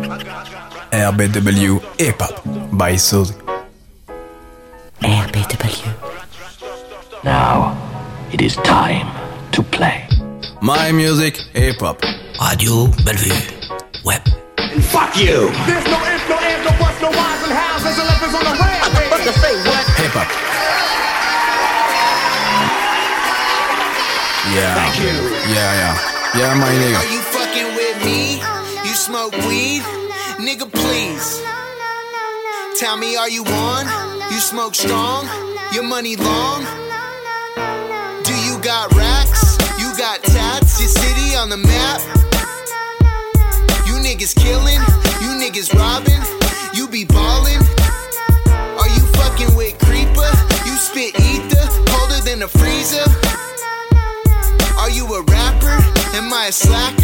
RBW Hip Hop by Suzy. RBW. Now, it is time to play. My music, hip hop. Radio Bellevue. Web. And fuck you! There's no ifs, no ands, no buts, no whys and hows. There's elephants on the rampage. say what? Hip hop. Yeah. Thank you. Yeah, yeah. Yeah, my nigga. Are you fucking with me? Smoke weed? Nigga, please. Tell me, are you on? You smoke strong? Your money long? Do you got racks? You got tats? Your city on the map? You niggas killing? You niggas robbing? You be ballin'? Are you fucking with Creeper? You spit ether? Colder than a freezer? Are you a rapper? Am I a slacker?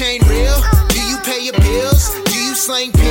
Chain real? Do you pay your bills? Do you slang pills?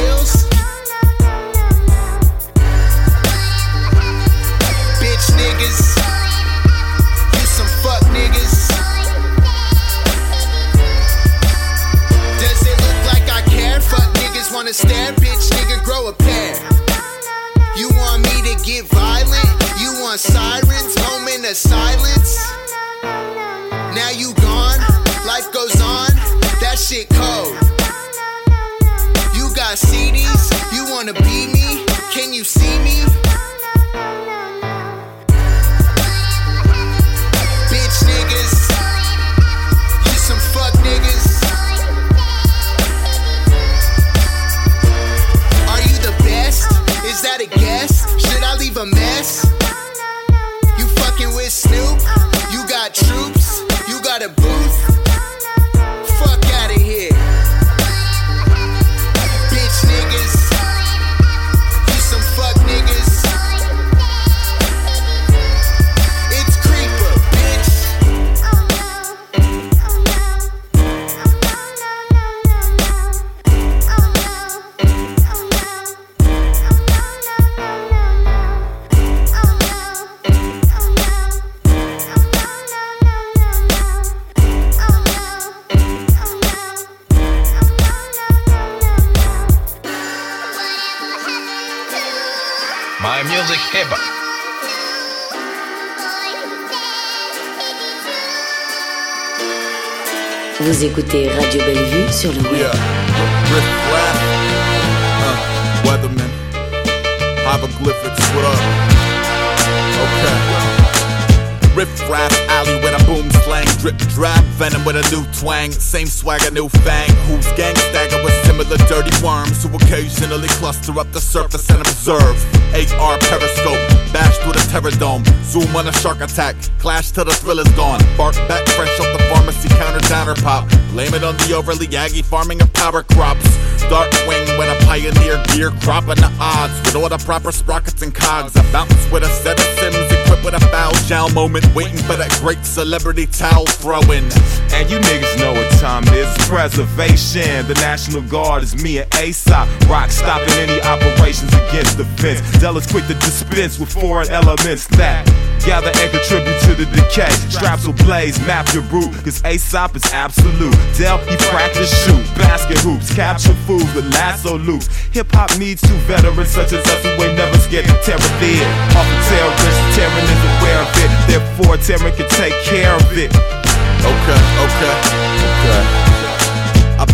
Vous écoutez Radio Bellevue sur le web. Yeah. Uh, Weatherman. Hieroglyphics, what up? Okay. Riff Raff alley with a boom slang. Drip drop, venom with a new twang. Same swagger, new fang. Who's gang stagger with similar dirty worms who occasionally cluster up the surface and observe. AR periscope, bash through the terror dome. Zoom on a shark attack, clash till the thrill is gone. Bark back fresh off the pharmacy counter downer pop. Blame it on the overly aggy farming of power crops. Dark wing when a pioneer gear cropping the odds with all the proper sprockets and cogs. I bounce with a set of sims equipped with a foul shell moment, waiting for that great celebrity towel throwing. And you niggas know what time is. Preservation. The National Guard is me and Aesop. Rock stopping any operations against the fence. Della's quick to dispense with foreign elements that gather and contribute to the decay. Straps will blaze, map your route, cause Aesop is absolute. Dell, he practice shoot, basket hoops, capture food with lasso loops. Hip hop needs two veterans such as us who ain't never scared to tear a lid. Off a terrorist, Terran is aware of it. Therefore, Terran can take care of it. Okay, okay, okay.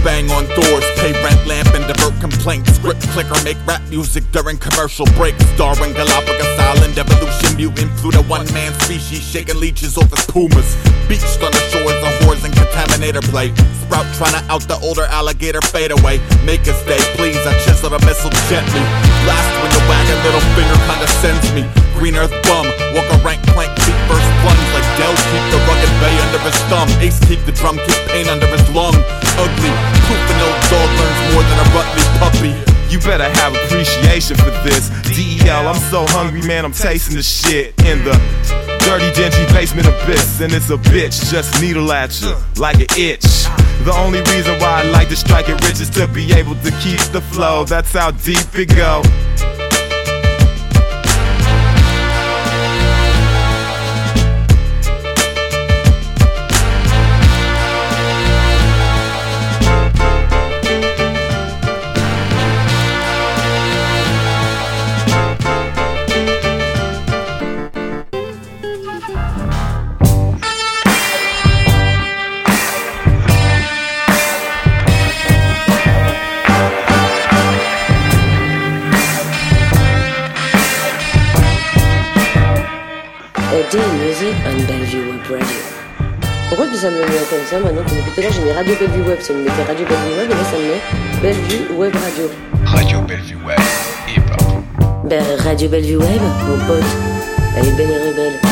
Bang on doors, pay rent, lamp, and divert complaints. Script clicker, make rap music during commercial breaks. Darwin, Galapagos Island, evolution mutant, Pluto, one man species, shaking leeches off his pumas. Beached on the shores of whores and contaminator play. Sprout trying to out the older alligator fade away. Make us stay, please. I chisel the missile gently. Blast when the wagon little finger kinda sends me. Green earth bum, walk a rank plank, feet first plunge like Dell. Keep the bay under his thumb. Ace keep the drum, keep pain under his lung. Ugly, proof an old dog learns more than a Rutley puppy. You better have appreciation for this. DEL, I'm so hungry, man, I'm tasting the shit in the dirty, dingy basement abyss, and it's a bitch just needle at you like an itch. The only reason why I like to strike it rich is to be able to keep the flow. That's how deep it go. Radio Bellevue Web, ça me mettait Radio Bellevue Web et là ça me met Bellevue Web Radio. Radio Bellevue Web, hip-hop. Ben Radio Bellevue Web, mon pote, elle est belle et rebelle.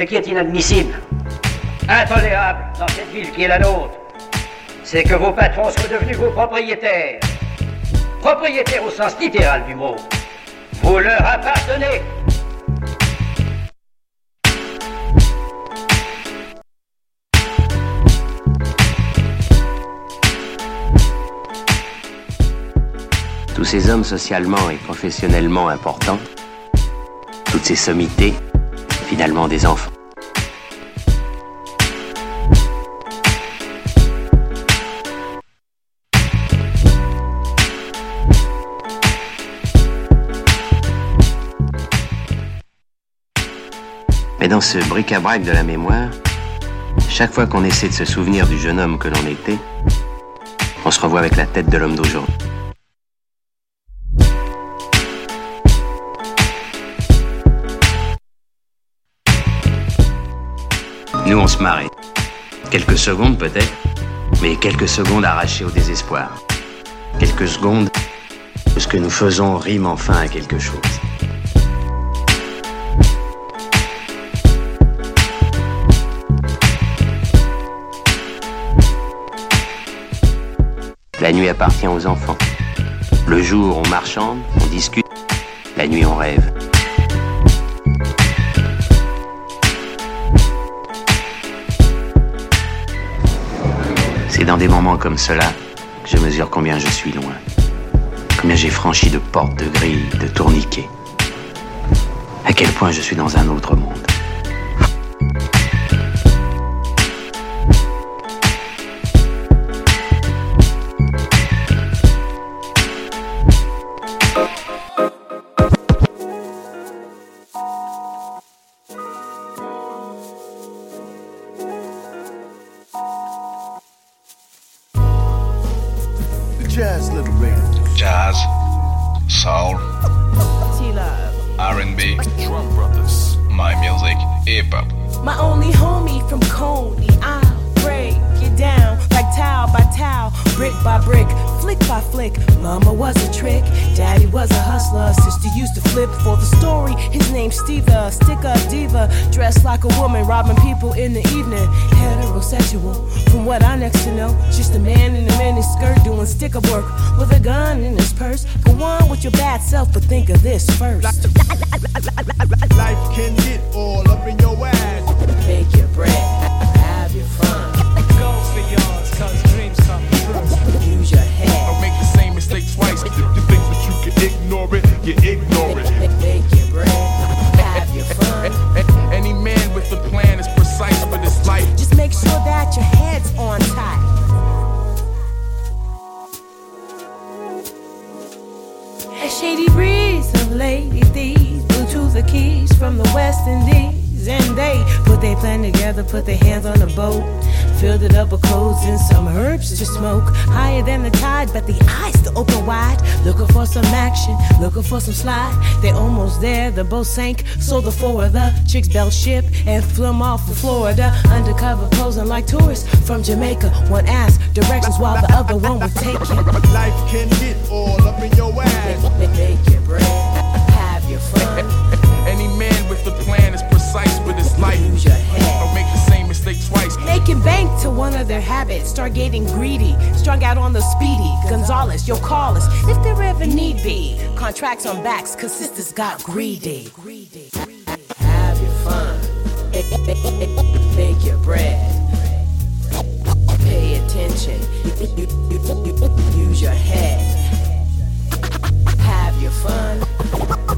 Ce qui est inadmissible, intolérable dans cette ville qui est la nôtre, c'est que vos patrons soient devenus vos propriétaires. Propriétaires au sens littéral du mot. Vous leur appartenez. Tous ces hommes socialement et professionnellement importants, toutes ces sommités, finalement des enfants. Mais dans ce bric-à-brac de la mémoire, chaque fois qu'on essaie de se souvenir du jeune homme que l'on était, on se revoit avec la tête de l'homme d'aujourd'hui. Se. Quelques secondes peut-être, mais quelques secondes arrachées au désespoir. Quelques secondes où ce que nous faisons rime enfin à quelque chose. La nuit appartient aux enfants. Le jour, on marchande, on discute. La nuit, on rêve. C'est dans des moments comme cela je mesure combien je suis loin. Combien j'ai franchi de portes, de grilles, de tourniquets. À quel point je suis dans un autre monde. Know. Just a man in a mini skirt doing sticker work with a gun in his purse. Go on with your bad self, but think of this first. Life can get all up in your ass. From the West Indies. And they put their plan together, put their hands on the boat. Filled it up with clothes and some herbs to smoke. Higher than the tide, but the eyes still open wide. Looking for some action, looking for some slide. They almost there, the boat sank. So the four of the chicks bailed ship and flew 'em off to Florida. Undercover posing like tourists from Jamaica. One asked directions while the other one was taking. Life can get all up in your ass. Make your bread, with a plan is precise for this life. Use your head. Don't make the same mistake twice. Making bank to one of their habits. Start getting greedy. Strung out on the speedy. Gonzalez, you'll call us if there ever need be. Contracts on backs, cause sisters got greedy. Have your fun. Make your bread. Pay attention. Use your head. Have your fun.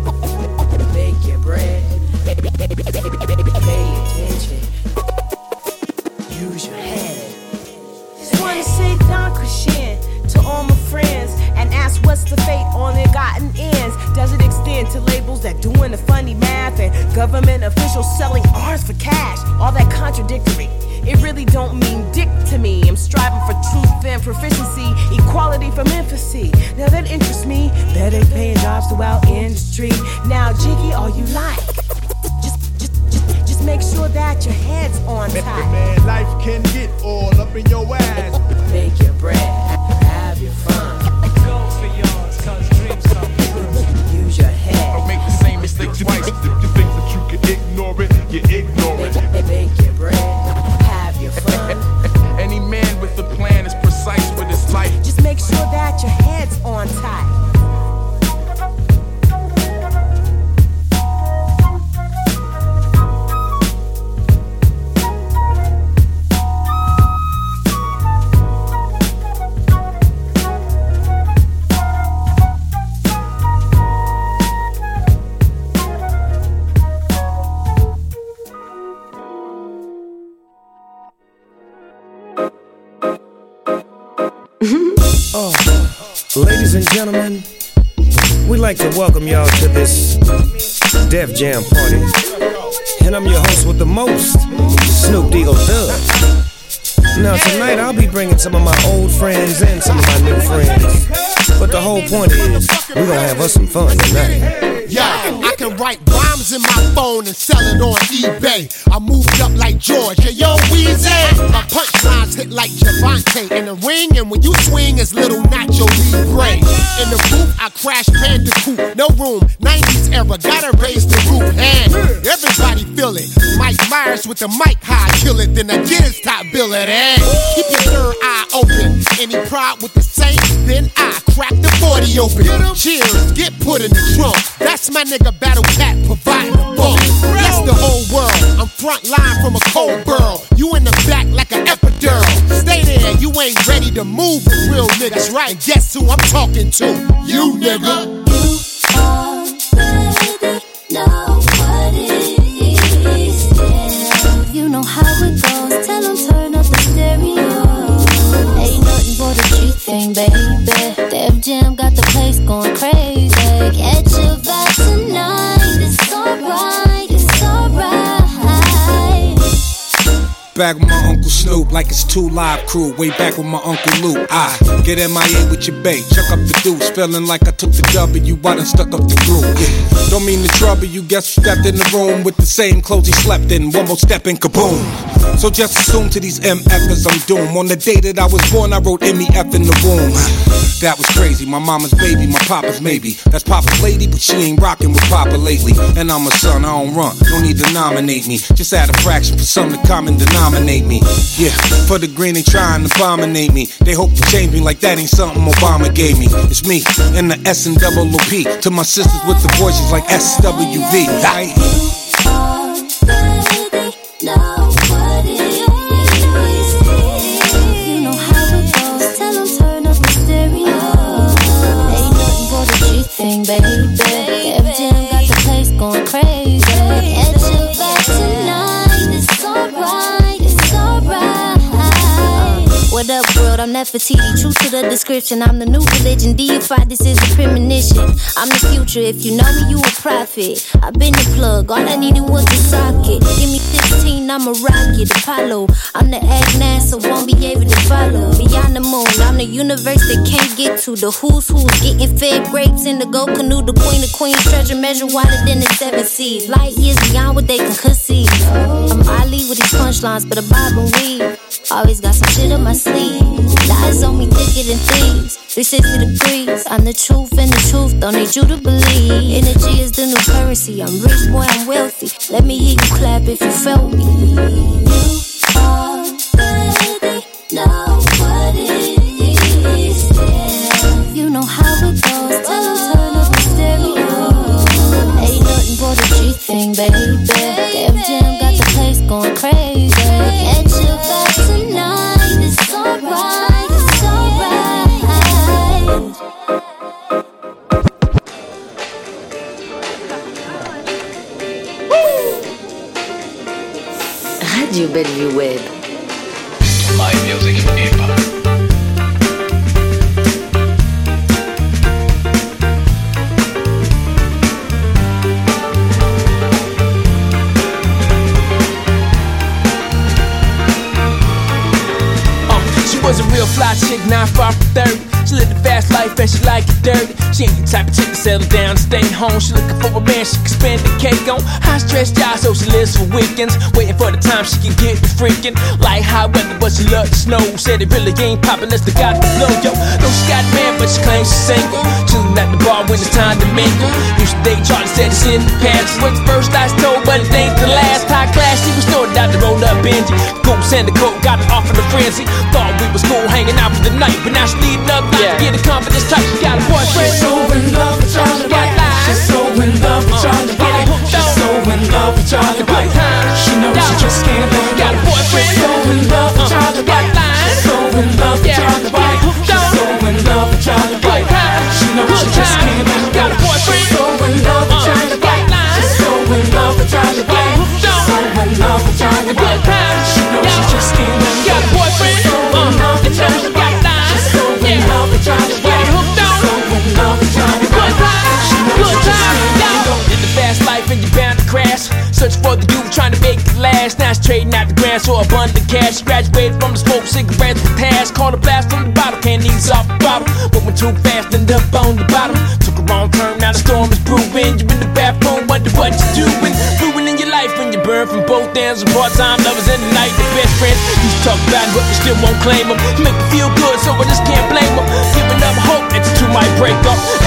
Now, that interests me. Better paying jobs to our industry. Now, Jiggy, all you like. Your head's on tight. Man, life can get all up in your ass. Make your bread, Ladies and gentlemen, we'd like to welcome y'all to this Def Jam party. And I'm your host with the most, Snoop Deagle Thug. Now, tonight I'll be bringing some of my old friends and some of my new friends. But the whole point is, we're gonna have us some fun tonight. Yo, I can write rhymes in my phone and sell it on eBay. I moved up like George. Hey, yo, Weezy. My punchlines hit like Javante in the ring, and when you swing, it's little Nacho Libre. In the booth, I crash Bandicoot. No room, 90s era, gotta raise the roof. And everybody feel it. Mike Myers with the mic high, kill it, then I get his top bill and Keep your third eye open. Any pride with the Saints, then I crack the 40 open. Cheers, get put in the trunk. That's my nigga Battle Cat providing the bump. Bless the whole world. I'm front line from a cold burl. You in the back like an epidural. Stay there, you ain't ready to move real niggas, right? Guess who I'm talking to? You nigga. Back my Snoop, like it's two live crew. Way back with my Uncle Luke. I get MIA with your bait, chuck up the deuce. Feeling like I took the W, I done stuck up the groove. Yeah. Don't mean to trouble you, guess who stepped in the room with the same clothes he slept in. One more step and kaboom. So just assume to these MFers I'm doomed. On the day that I was born, I wrote MEF in the womb. That was crazy. My mama's baby, my papa's maybe. That's Papa's lady, but she ain't rocking with Papa lately. And I'm a son, I don't run. No need to nominate me. Just add a fraction for some to come and denominate me. Yeah, for the green they trying to abominate me. They hope to change me like that ain't something Obama gave me. It's me and the S and double OP. To my sisters with the voices like SWV. You I'm Nefertiti. True to the description. I'm the new religion. Deified. This is a premonition. I'm the future. If you know me, you a prophet. I've been the plug. All I needed was the socket. Give me 15, I'm a rocket. Apollo. I'm the Agnan, so won't be able to follow. Beyond the moon, I'm the universe that can't get to. The who's who's getting fed grapes in the go canoe. The queen of queens, treasure measure wider than the seven seas. Light years beyond what they can conceive. I'm Ali with these punchlines, but a bob and weave. Always got some shit up my sleeve. Lies on me thicker than thieves. 360 degrees. I'm the truth and the truth. Don't need you to believe. Energy is the new currency. I'm rich, boy, I'm wealthy. Let me hear you clap if you felt me. You already know what. You know how it goes. Turn up the stereo. Ain't nothing but a G thing, baby. Def Jam got the place going crazy. Radio Bellevue Web. My music hip hop. Uh, she was a real fly chick, not far from 30. She lived a fast life and she like it dirty. She ain't the type of chick to settle down stay home. She looking for a man she can spend the cake on. High stress job, so she lives for weekends. Waiting for the time she can get the freaking. Like hot weather, but she love the snow. Said it really ain't poppin' unless the blow, yo. No, she got man, but she claims she's single. Chillin' at the bar when it's time to mingle. Used to date Charlie, said it's in the past. She the first I told, but it ain't the last. High class, she was snorted out the roll up Benji. Goose and the coat got it off in the frenzy. Thought we was cool hanging out for the night, but now she needing up not to get a confidence type. She got a boyfriend. She's so in love with Charlie White. She's so in love with Charlie White. She's so in love with Charlie White. She knows she just can't let go. Got a boyfriend. She's so in love with Charlie White. She's so in love with Charlie White. She's so in love with Charlie White. She knows she just can't let go. Grants for abundant cash. Graduated from the smoke cigarettes with task. Caught a blast from the bottle, can't ease off the bottle. Moving too fast, ended up on the bottom. Took a wrong turn, now the storm is brewing. You in the bathroom, wonder what you doing. In your life when you burn from both ends. Part-time lovers in the night, the best friends. You talk about it, but you still won't claim them. Make me feel good, so I just can't blame them. Giving up hope that you two might break up.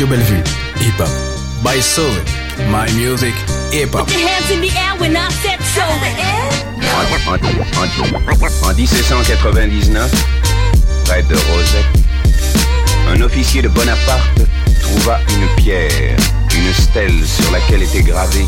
Radio Bellevue, hip hop. By Soul, my music, hip hop. En, en- en 1799, près de Rosette, un officier de Bonaparte trouva une pierre, une stèle sur laquelle était gravé